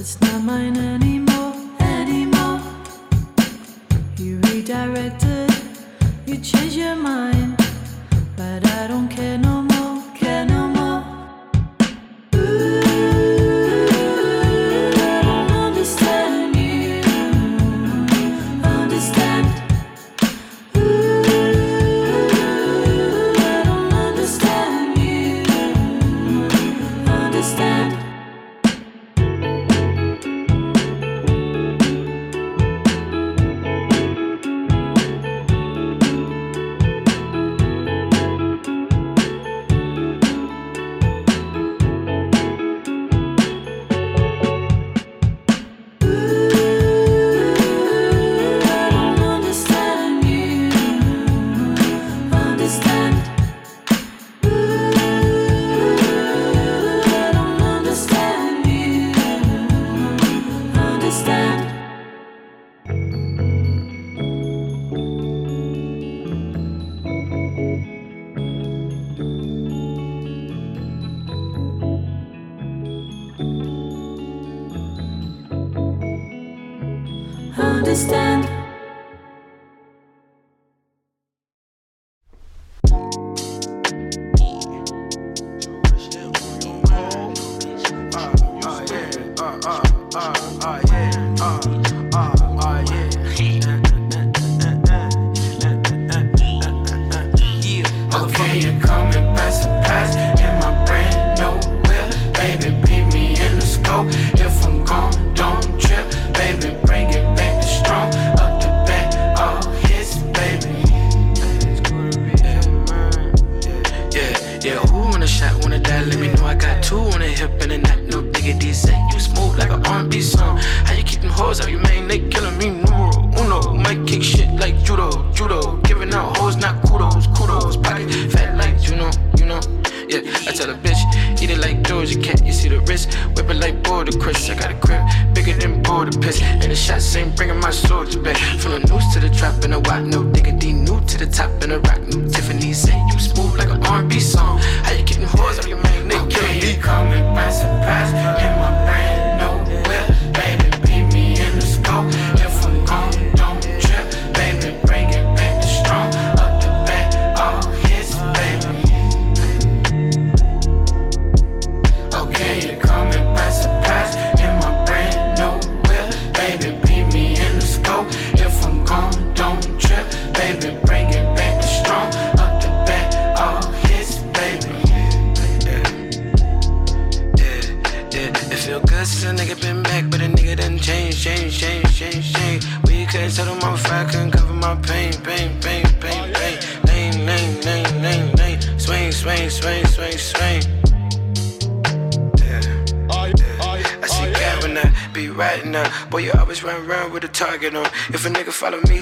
It's not mine anymore, anymore. You redirected, you changed your mind.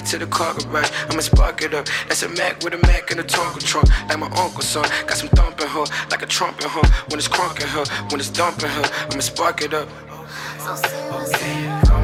to the car garage. I'ma spark it up. That's a Mac with a Mac and a Tonka truck. Like my uncle's son. Got some thumping, her, like a trump her. When it's crunking her, when it's dumping her, I'ma spark it up. So simple, Okay.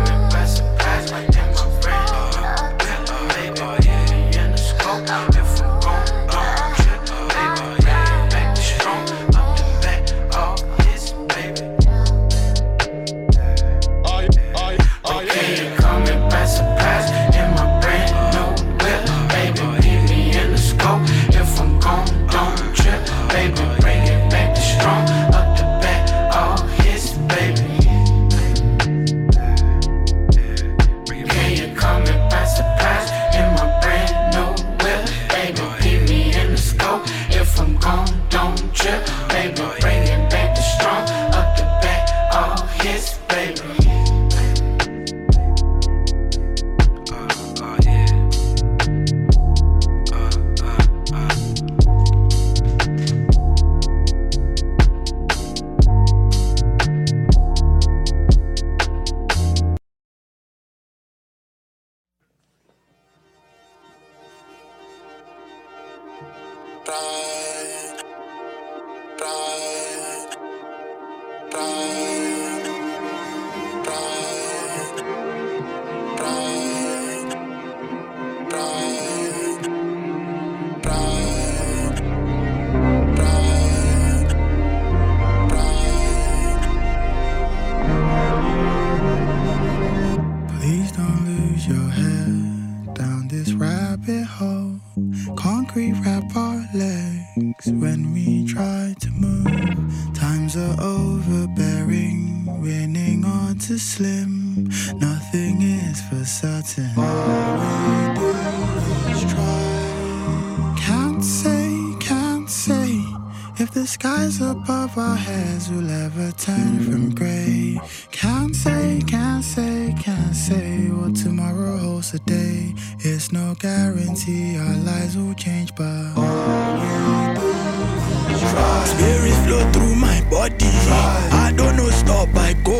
The skies above our heads will ever turn from grey. Can't say, can't say, can't say what tomorrow holds today. It's no guarantee our lives will change, but all we do is try. Spirits flow through my body. I don't know, stop, I go.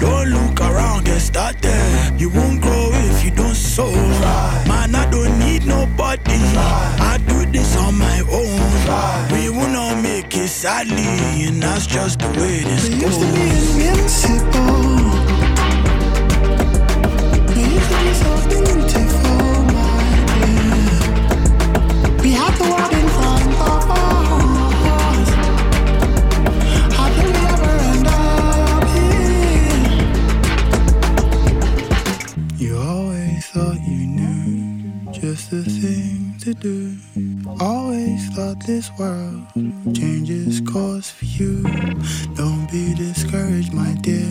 Don't look around, get started. You won't grow if you. Man, I don't need nobody. I do this on my own. We will not make it sadly, and that's just the way this We goes. used to be invincible. We used to be so do. Always thought this world changes course for you. Don't be discouraged, my dear.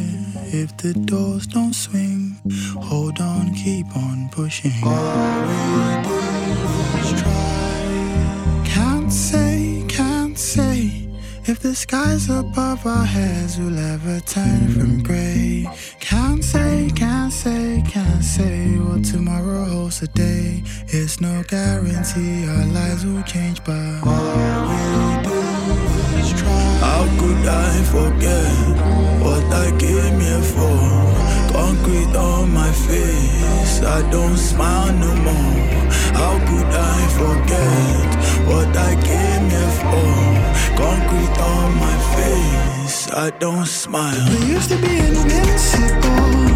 If the doors don't swing, hold on, keep on pushing. All we do is try. The skies above our heads will ever turn from grey. Can't say, can't say, can't say what tomorrow holds today. It's no guarantee our lives will change, but all we do is try. How could I forget what I came here for? Concrete on my face, I don't smile no more. How could I forget I don't smile. We used to be invincible.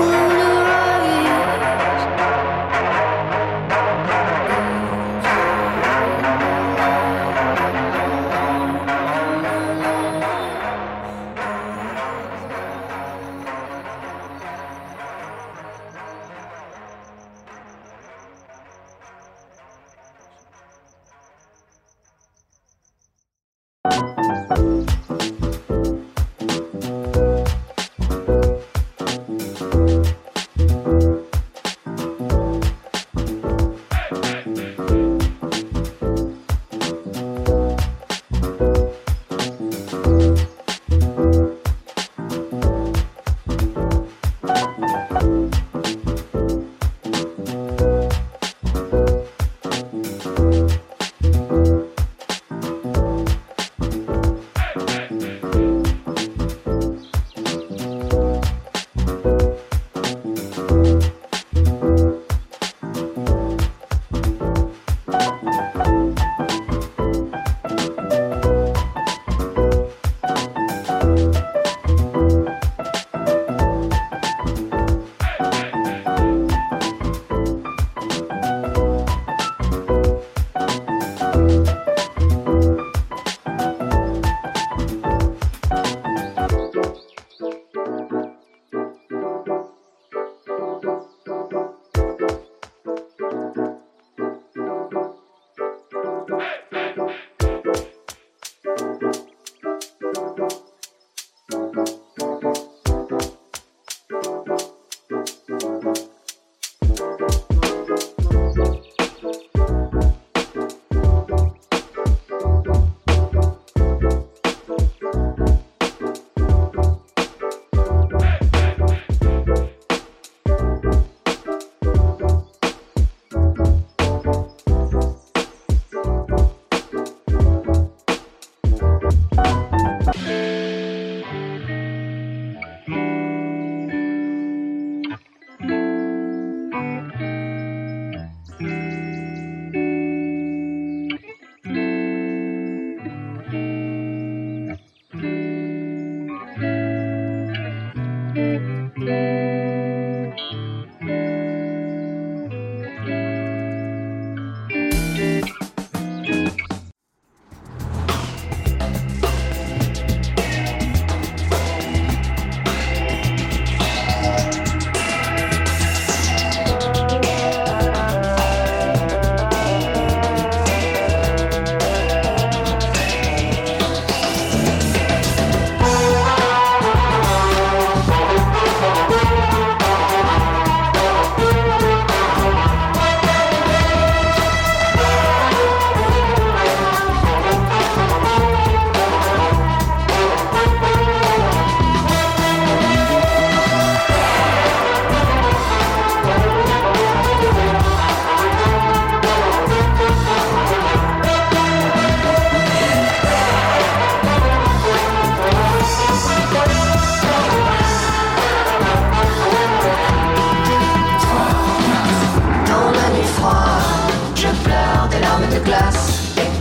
Ooh.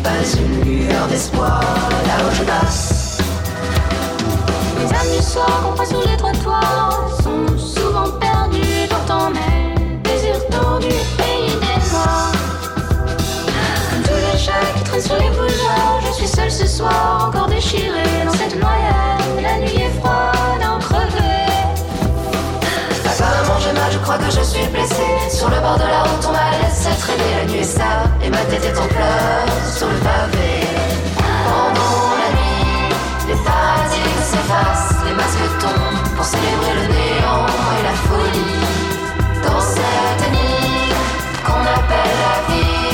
pas une lueur d'espoir là où je passe. Les âmes du soir qu'on voit sur les trottoirs sont souvent perdues, pourtant mais désir tendu pays des noirs. Tous les chats qui traînent sur les boulevards, je suis seule ce soir, encore déchirée dans cette noyade. Crois que je suis blessé. Sur le bord de la route, on m'a laissé traîner. La nuit est sale et ma tête est en pleurs sur le pavé. Pendant la nuit, les paradigmes s'effacent, les masques tombent pour célébrer le néant et la folie. Dans cette nuit qu'on appelle la vie,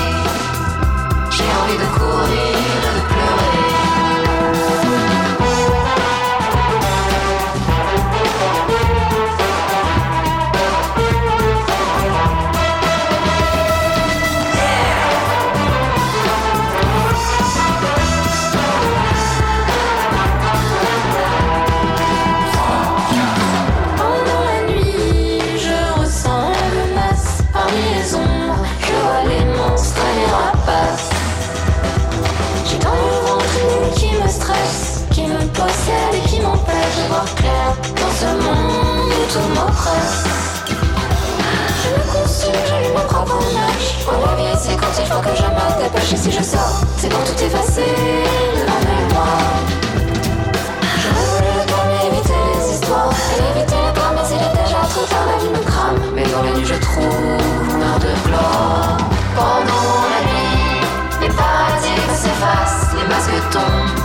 j'ai envie de courir,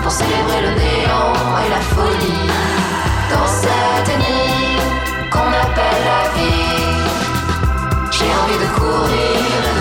pour célébrer le néant et la folie. Dans cette énigme qu'on appelle la vie, j'ai envie de courir